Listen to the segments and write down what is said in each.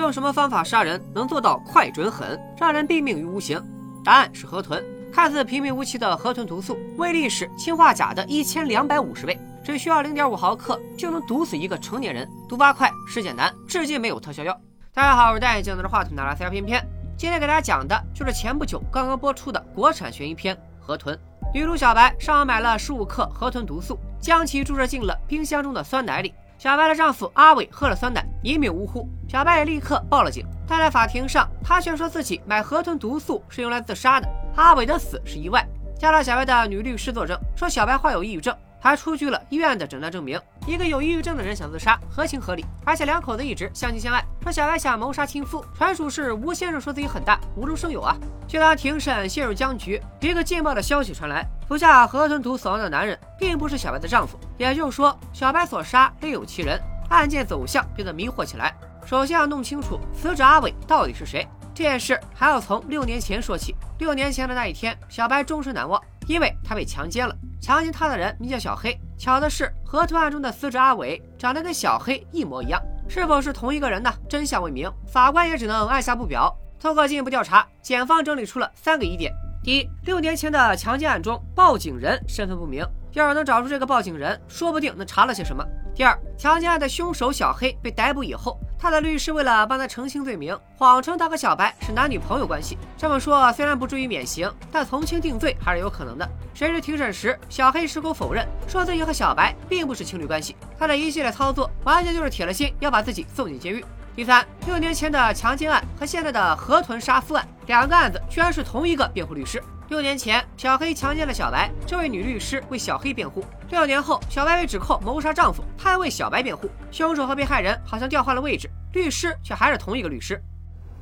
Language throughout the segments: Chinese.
用什么方法杀人能做到快、准、狠，让人毙命于无形？答案是河豚。看似平平无奇的河豚毒素，威力是氰化钾的一千两百五十倍，只需要零点五毫克就能毒死一个成年人。毒发快，实践难，至今没有特效药。大家好，我是戴眼镜拿着话筒的拉塞尔片片，今天给大家讲的就是前不久刚刚播出的国产悬疑片《河豚》。女主小白上网买了十五克河豚毒素，将其注射进了冰箱中的酸奶里。小白的丈夫阿伟喝了酸奶，一命呜呼。小白也立刻报了警，但在法庭上，他却说自己买河豚毒素是用来自杀的。阿伟的死是意外。加了小白的女律师作证，说小白患有抑郁症，还出具了医院的诊断证明。一个有抑郁症的人想自杀，合情合理。而且两口子一直相亲相爱，说小白想谋杀亲夫，纯属是吴先生说自己很大，无中生有啊。就当庭审陷入僵局，一个劲爆的消息传来：服下河豚毒死亡的男人，并不是小白的丈夫。也就是说，小白所杀另有其人。案件走向变得迷惑起来。首先要弄清楚死者阿伟到底是谁。这件事还要从六年前说起。六年前的那一天，小白终身难忘，因为他被强奸了。强奸他的人名叫小黑。巧的是，河豚案中的死者阿伟长得跟小黑一模一样，是否是同一个人呢？真相未明，法官也只能按下不表。通过进一步调查，检方整理出了三个疑点：第一，六年前的强奸案中，报警人身份不明，要是能找出这个报警人，说不定能查了些什么。第二，强奸案的凶手小黑被逮捕以后，他的律师为了帮他澄清罪名，谎称他和小白是男女朋友关系。这么说虽然不至于免刑，但从轻定罪还是有可能的。谁知庭审时，小黑矢口否认，说自己和小白并不是情侣关系。他的一系列操作，完全就是铁了心要把自己送进监狱。第三，六年前的强奸案和现在的河豚杀夫案，两个案子居然是同一个辩护律师。六年前，小黑强奸了小白，这位女律师为小黑辩护；六年后，小白被指控谋杀丈夫，她为小白辩护。凶手和被害人好像调换了位置，律师却还是同一个律师。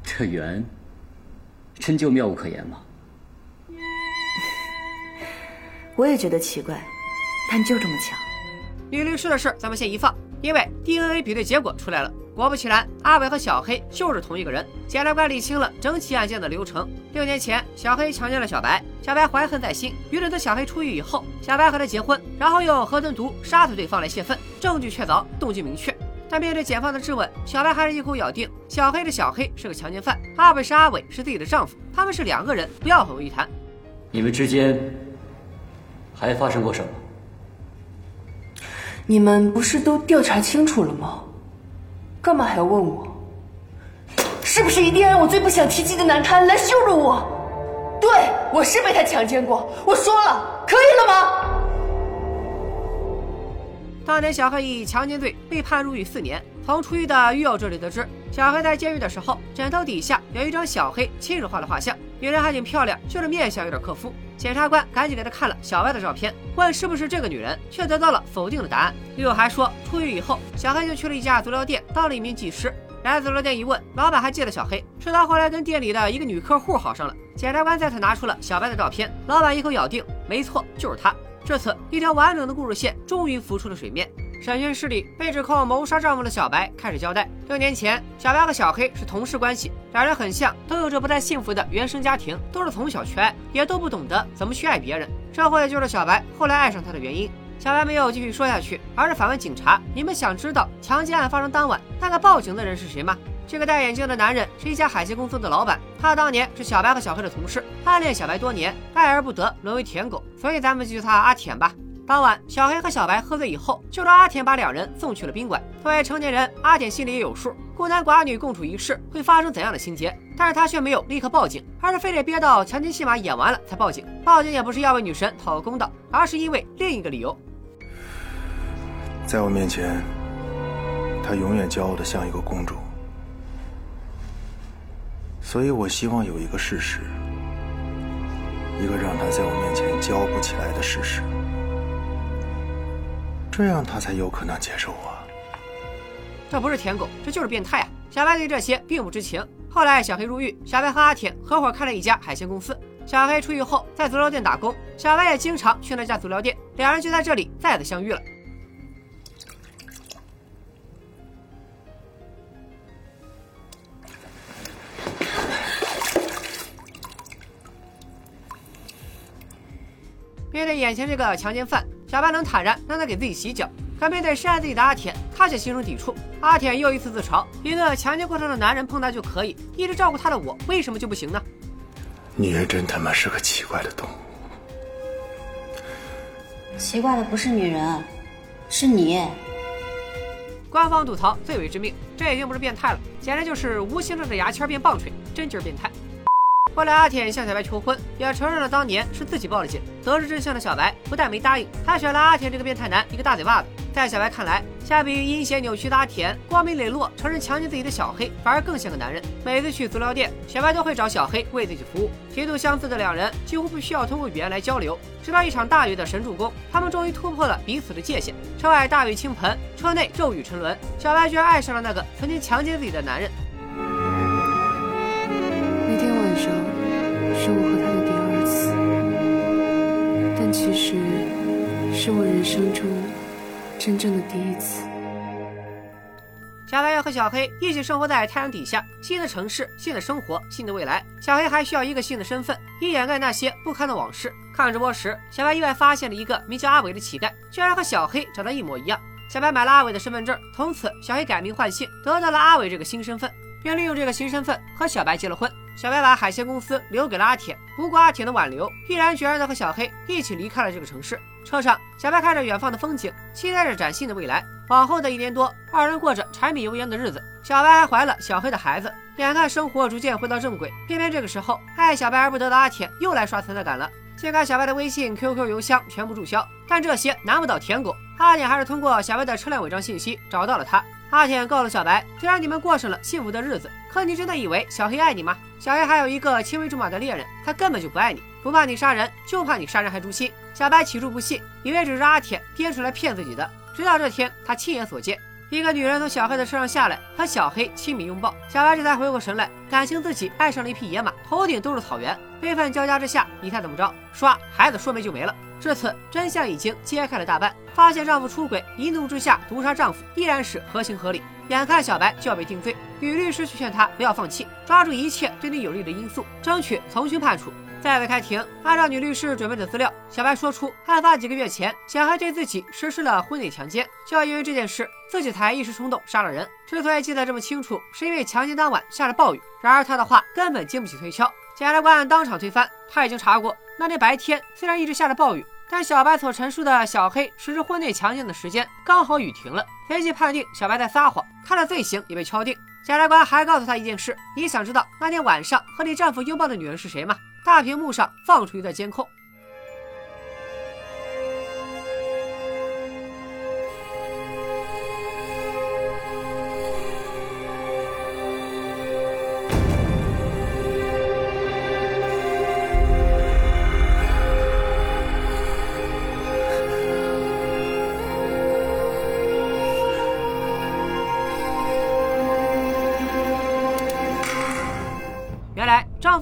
这缘，真就妙不可言吗？我也觉得奇怪，但就这么巧。女律师的事咱们先一放，因为 DNA 比对结果出来了。果不其然，阿伟和小黑就是同一个人。检察官理清了整起案件的流程。六年前，小黑强奸了小白，小白怀恨在心，于是等小黑出狱以后，小白和他结婚，然后用河豚毒杀死对方来泄愤，证据确凿，动机明确。但面对检方的质问，小白还是一口咬定小黑是小黑是个强奸犯，阿伟是阿伟是自己的丈夫，他们是两个人，不要混为一谈。你们之间还发生过什么？你们不是都调查清楚了吗？干嘛还要问我？是不是一定要用我最不想提及的难堪来羞辱我？对，我是被他强奸过，我说了，可以了吗？当年小黑以强奸罪被判入狱四年。从出狱的狱友这里得知，小黑在监狱的时候，枕头底下有一张小黑亲手画的画像，女人还挺漂亮，就是面相有点克夫。检察官赶紧给他看了小白的照片，问是不是这个女人，却得到了否定的答案。狱友还说，出狱以后，小黑就去了一家足疗店当了一名技师。来足疗店一问，老板还记得小黑，是他后来跟店里的一个女客户好上了。检察官再次拿出了小白的照片，老板一口咬定，没错，就是他。这次，一条完整的故事线终于浮出了水面。审讯室里，被指控谋杀丈夫的小白开始交代：六年前，小白和小黑是同事关系，两人很像，都有着不太幸福的原生家庭，都是从小缺爱，也都不懂得怎么去爱别人。这或许就是小白后来爱上他的原因。小白没有继续说下去，而是反问警察：“你们想知道强奸案发生当晚那个报警的人是谁吗？”这个戴眼镜的男人是一家海鲜公司的老板，他当年是小白和小黑的同事，暗恋小白多年，爱而不得，沦为舔狗，所以咱们就叫他阿舔吧。当晚，小黑和小白喝醉以后，就让阿田把两人送去了宾馆。作为成年人，阿田心里也有数，孤男寡女共处一室会发生怎样的情节。但是他却没有立刻报警，而是非得憋到强奸戏码演完了才报警。报警也不是要为女神讨个公道，而是因为另一个理由。在我面前，她永远骄傲的像一个公主，所以我希望有一个事实，一个让她在我面前骄傲不起来的事实。这样他才有可能接受我。这不是舔狗，这就是变态啊！小白对这些并不知情。后来小黑入狱，小白和阿铁合伙开了一家海鲜公司。小黑出狱后在足疗店打工，小白也经常去那家足疗店，两人就在这里再次相遇了。面对眼前这个强奸犯。小白能坦然让他给自己洗脚，可面对深爱自己的阿田，他却心生抵触。阿舔又一次自嘲：一个强奸过她的男人碰他就可以，一直照顾他的我为什么就不行呢？女人真他妈是个奇怪的动物。奇怪的不是女人，是你。官方吐槽最为致命，这已经不是变态了，简直就是无形中的牙签变棒槌，真就是变态。后来阿田向小白求婚，也承认了当年是自己报了警。得知真相的小白不但没答应，还选了阿田这个变态男一个大嘴巴子。在小白看来，相比于阴险扭曲的阿田，光明磊落承认强奸自己的小黑反而更像个男人。每次去足疗店，小白都会找小黑为自己服务。极度相似的两人几乎不需要通过语言来交流。直到一场大雨的神助攻，他们终于突破了彼此的界限。车外大雨倾盆，车内骤雨沉沦，小白居然爱上了那个曾经强奸自己的男人。我和他的第二次，但其实是我人生中真正的第一次。小白要和小黑一起生活在太阳底下，新的城市、新的生活、新的未来。小黑还需要一个新的身份，以掩盖那些不堪的往事。看直播时，小白意外发现了一个名叫阿伟的乞丐，居然和小黑长得一模一样。小白买了阿伟的身份证，从此小黑改名换姓，得到了阿伟这个新身份，并利用这个新身份和小白结了婚。小白把海鲜公司留给了阿铁，不顾阿铁的挽留，毅然决然的和小黑一起离开了这个城市。车上，小白看着远方的风景，期待着崭新的未来。往后的一年多，二人过着柴米油盐的日子。小白还怀了小黑的孩子，眼看生活逐渐回到正轨，偏偏这个时候，爱小白而不得的阿铁又来刷存在感了。尽管小白的微信、QQ、邮箱全部注销，但这些难不倒舔狗。阿铁还是通过小白的车辆违章信息找到了他。阿铁告诉小白，虽然你们过上了幸福的日子，可你真的以为小黑爱你吗？小黑还有一个青梅竹马的恋人，他根本就不爱你，不怕你杀人，就怕你杀人还诛心。小白起初不信，以为只是阿铁编出来骗自己的。直到这天，他亲眼所见，一个女人从小黑的车上下来，和小黑亲密拥抱。小白这才回过神来，感情自己爱上了一匹野马，头顶都是草原。悲愤交加之下，你猜怎么着？唰，孩子说没就没了。至此，真相已经揭开了大半，发现丈夫出轨，一怒之下毒杀丈夫，依然是合情合理。眼看小白就要被定罪，女律师却劝他不要放弃，抓住一切对你有利的因素，争取从轻判处。再次开庭，按照女律师准备的资料，小白说出案发几个月前，小黑对自己实施了婚内强奸，就要因为这件事，自己才一时冲动杀了人。之所以记得这么清楚，是因为强奸当晚下了暴雨。然而他的话根本经不起推敲，检察官当场推翻。他已经查过，那天白天虽然一直下着暴雨，但小白所陈述的小黑实施婚内强奸的时间刚好雨停了，随即判定小白在撒谎，他的罪行也被敲定。检察官还告诉他一件事：你想知道那天晚上和你丈夫拥抱的女人是谁吗？大屏幕上放出一段监控。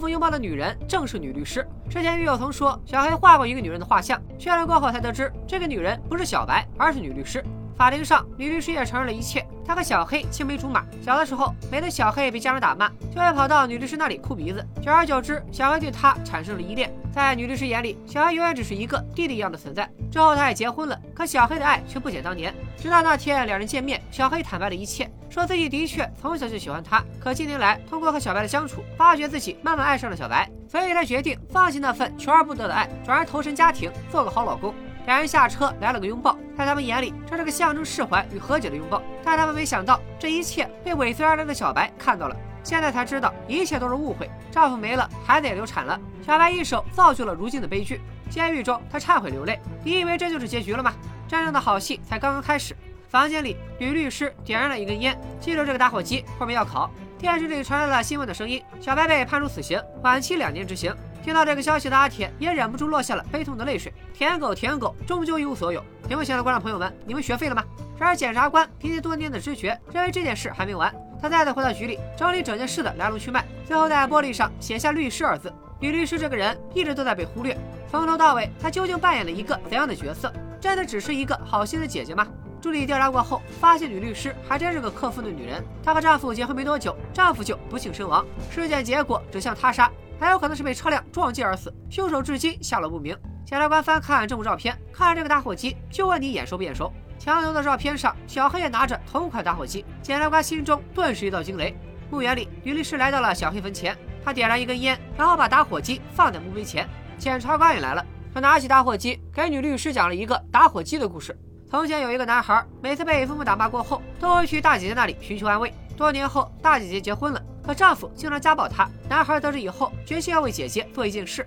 拥抱的女人正是女律师。之前狱友曾说小黑画过一个女人的画像，确认过后才得知这个女人不是小白，而是女律师。法庭上，女律师也承认了一切。他和小黑青梅竹马，小的时候每当小黑被家人打骂，就会跑到女律师那里哭鼻子。久而久之，小黑对他产生了依恋。在女律师眼里，小黑永远只是一个弟弟一样的存在。之后，他也结婚了，可小黑的爱却不减当年。直到那天两人见面，小黑坦白了一切，说自己的确从小就喜欢他，可近年来通过和小白的相处，发觉自己慢慢爱上了小白，所以他决定放弃那份求而不得的爱，转而投身家庭，做个好老公。两人下车来了个拥抱，在他们眼里，这是个象征释怀与和解的拥抱。但他们没想到，这一切被尾随而来的小白看到了。现在才知道，一切都是误会。丈夫没了，孩子也流产了，小白一手造就了如今的悲剧。监狱中，他忏悔流泪。你以为这就是结局了吗？真正的好戏才刚刚开始。房间里，女律师点燃了一根烟，记住这个打火机，后面要烤。电视里传来了新闻的声音：小白被判处死刑，缓期两年执行。听到这个消息的阿铁也忍不住落下了悲痛的泪水。舔狗，舔狗，终究一无所有。屏幕前的观众朋友们，你们学废了吗？然而检察官凭借多年的直觉，认为这件事还没完。他再次回到局里，整理整件事的来龙去脉，最后在玻璃上写下“律师”二字。女律师这个人一直都在被忽略，从头到尾，她究竟扮演了一个怎样的角色？真的只是一个好心的姐姐吗？助理调查过后，发现女律师还真是个克夫的女人。她和丈夫结婚没多久，丈夫就不幸身亡，事件结果指向他杀。还有可能是被车辆撞击而死，凶手至今下落不明。检察官翻看证物照片，看着这个打火机，就问你眼熟不眼熟？墙头的照片上，小黑也拿着同款打火机。检察官心中顿时一道惊雷。墓园里，女律师来到了小黑坟前，她点燃一根烟，然后把打火机放在墓碑前。检察官也来了，他拿起打火机给女律师讲了一个打火机的故事。从前有一个男孩，每次被父母打骂过后，都会去大姐姐那里寻求安慰。多年后，大姐姐结婚了，可丈夫经常家暴她。男孩得知以后，决心要为姐姐做一件事。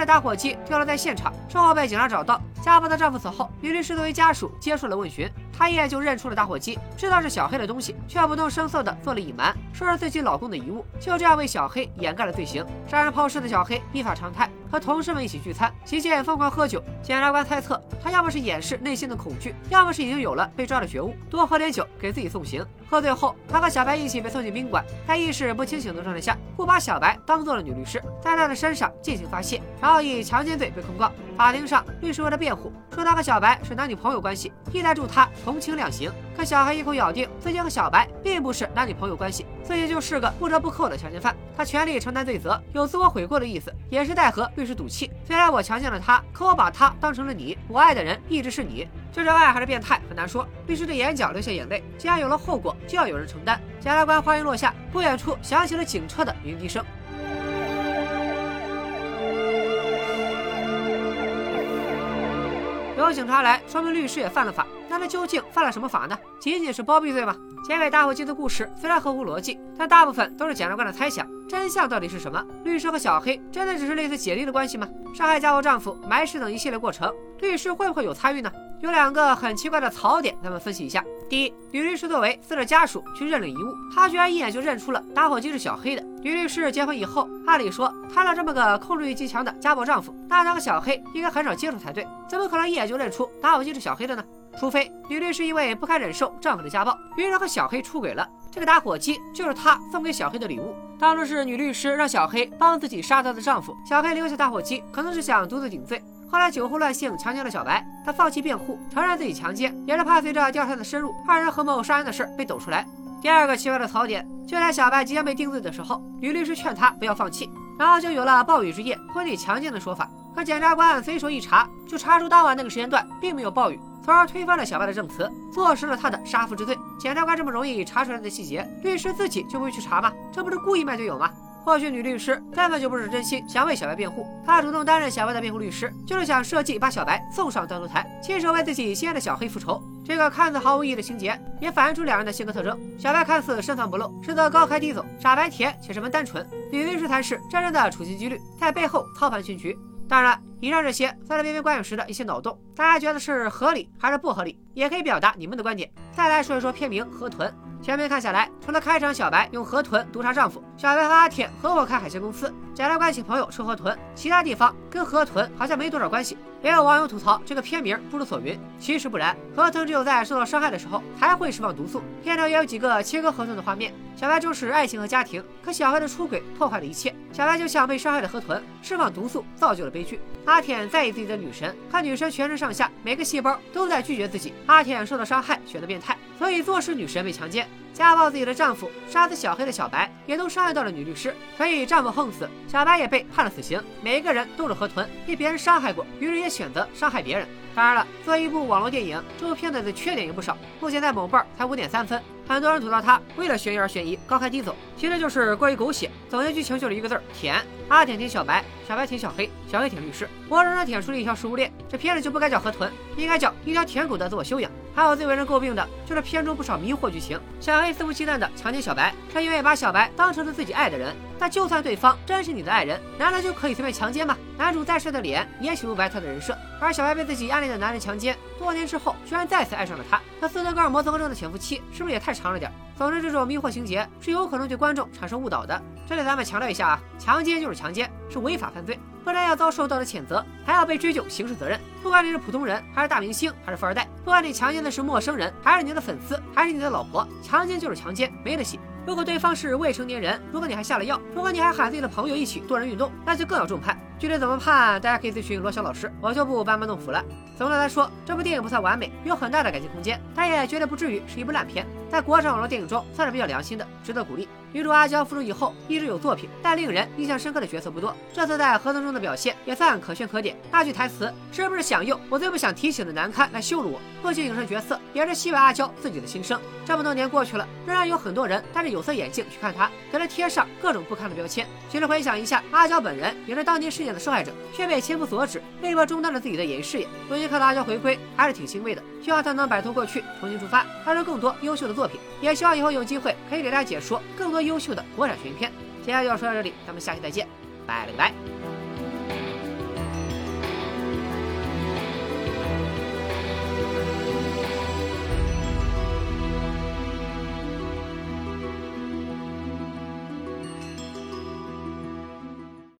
小黑的打火机掉落在现场，之后被警察找到。家暴的丈夫死后，女律师作为家属接受了问询，她一眼就认出了打火机，知道是小黑的东西，却不动声色的做了隐瞒，说是自己老公的遗物，就这样为小黑掩盖了罪行。杀人抛尸的小黑依法常态，和同事们一起聚餐，期间疯狂喝酒。检察官猜测，他要么是掩饰内心的恐惧，要么是已经有了被抓的觉悟，多喝点酒给自己送行。喝醉后，他和小白一起被送进宾馆，在意识不清醒的状态下，误把小白当做了女律师，在她的身上进行发泄，然后以强奸罪被控告。法庭上，律师为了辩护，说他和小白是男女朋友关系，意在助他从轻量刑。可小黑一口咬定自己和小白并不是男女朋友关系，自己就是个不折不扣的强奸犯，他全力承担罪责，有自我悔过的意思，也是在和律师赌气。虽然我强奸了他，可我把他当成了你，我爱的人一直是你。这是爱还是变态很难说。律师的眼角流下眼泪，既然有了后果，就要有人承担。检察官话音落下，不远处响起了警车的鸣笛声。有警察来，说明律师也犯了法。那他究竟犯了什么法呢？仅仅是包庇罪吗？结尾打火机的故事虽然合乎逻辑，但大部分都是检察官的猜想。真相到底是什么？律师和小黑真的只是类似姐弟的关系吗？杀害家暴丈夫、埋尸等一系列过程，律师会不会有参与呢？有两个很奇怪的槽点，咱们分析一下。第一，女律师作为死者家属去认领遗物，她居然一眼就认出了打火机是小黑的。女律师结婚以后，按理说摊了这么个控制欲极强的家暴丈夫，那她和小黑应该很少接触才对，怎么可能一眼就认出打火机是小黑的呢？除非女律师因为不堪忍受丈夫的家暴，于是和小黑出轨了。这个打火机就是她送给小黑的礼物。当初是女律师让小黑帮自己杀她的丈夫，小黑留下打火机，可能是想独自顶罪。后来酒后乱性强奸了小白，他放弃辩护，承认自己强奸，也是怕随着调查的深入，二人合谋杀人的事被抖出来。第二个奇怪的槽点，就在小白即将被定罪的时候，女律师劝他不要放弃，然后就有了暴雨之夜婚礼强奸的说法。可检察官随手一查，就查出当晚那个时间段并没有暴雨，从而推翻了小白的证词，坐实了他的杀夫之罪。检察官这么容易查出来的细节，律师自己就不会去查吗？这不是故意卖队友吗？或许女律师根本就不是真心想为小白辩护，她主动担任小白的辩护律师，就是想设计把小白送上断头台，亲手为自己心爱的小黑复仇。这个看似毫无意义的情节，也反映出两人的性格特征。小白看似深藏不露，实则高开低走；傻白甜且十分单纯。女律师才是真正的处心积虑，在背后操盘全局。当然，以上这些算是边边观影时的一些脑洞，大家觉得是合理还是不合理？也可以表达你们的观点。再来说一说片名《河豚》。全片看下来，除了开场小白用河豚毒杀丈夫，小白和阿铁合伙开海鲜公司，检察官请朋友吃河豚，其他地方跟河豚好像没多少关系。也有网友吐槽这个片名不知所云，其实不然，河豚只有在受到伤害的时候才会释放毒素。片中也有几个切割河豚的画面，小白重视爱情和家庭，可小黑的出轨破坏了一切。小白就像被伤害的河豚，释放毒素造就了悲剧。阿舔在意自己的女神，可女神全身上下每个细胞都在拒绝自己。阿舔受到伤害，选择变态，所以坐实女神被强奸。家暴自己的丈夫、杀死小黑的小白，也都伤害到了女律师，所以丈夫横死，小白也被判了死刑。每一个人都是河豚，被别人伤害过，于是也选择伤害别人。当然了，作为一部网络电影，这部片子的缺点也不少。目前在某瓣才五点三分，很多人吐槽它为了悬疑而悬疑，高开低走，其实就是过于狗血。总结剧情就是一个字儿：舔。阿舔舔小白，小白舔小黑，小黑舔律师，活生生舔出了一条食物链。这片子就不该叫河豚，应该叫一条舔狗的自我修养。还有最为人诟病的就是片中不少迷惑剧情。小黑肆无忌惮的强奸小白，是因为把小白当成了自己爱的人。但就算对方真是你的爱人，难道就可以随便强奸吗？男主再帅的脸也洗不白他的人设。而小白被自己暗恋的男人强奸，多年之后居然再次爱上了他。那斯德哥尔摩综合症的潜伏期是不是也太长了点？总之，这种迷惑情节是有可能对观众产生误导的。这里咱们强调一下啊，强奸就是强奸，是违法犯罪。不但要遭受道德谴责，还要被追究刑事责任。不管你是普通人，还是大明星，还是富二代，不管你强奸的是陌生人，还是你的粉丝，还是你的老婆，强奸就是强奸，没得洗。如果对方是未成年人，如果你还下了药，如果你还喊自己的朋友一起多人运动，那就更要重判。具体怎么判，大家可以咨询罗翔老师，我就不班门弄斧了。总的来说，这部电影不算完美，有很大的改进空间，但也绝对不至于是一部烂片。在国产网络电影中，算是比较良心的，值得鼓励。女主阿娇复出以后一直有作品，但令人印象深刻的角色不多。这次在合同中的表现也算可圈可点。那句台词是不是想用我最不想提起的难堪来羞辱我？不仅影射角色，也是戏外阿娇自己的心声。这么多年过去了，仍然有很多人戴着有色眼镜去看她，给她贴上各种不堪的标签。其实回想一下，阿娇本人也是当年事件的受害者，却被千夫所指，被迫中断了自己的演艺事业。如今看到阿娇回归，还是挺欣慰的。希望她能摆脱过去，重新出发，拍出更多优秀的作品。也希望以后有机会可以给大家解说更多优秀的国产悬疑片。今天就要说到这里，咱们下期再见，拜了个拜。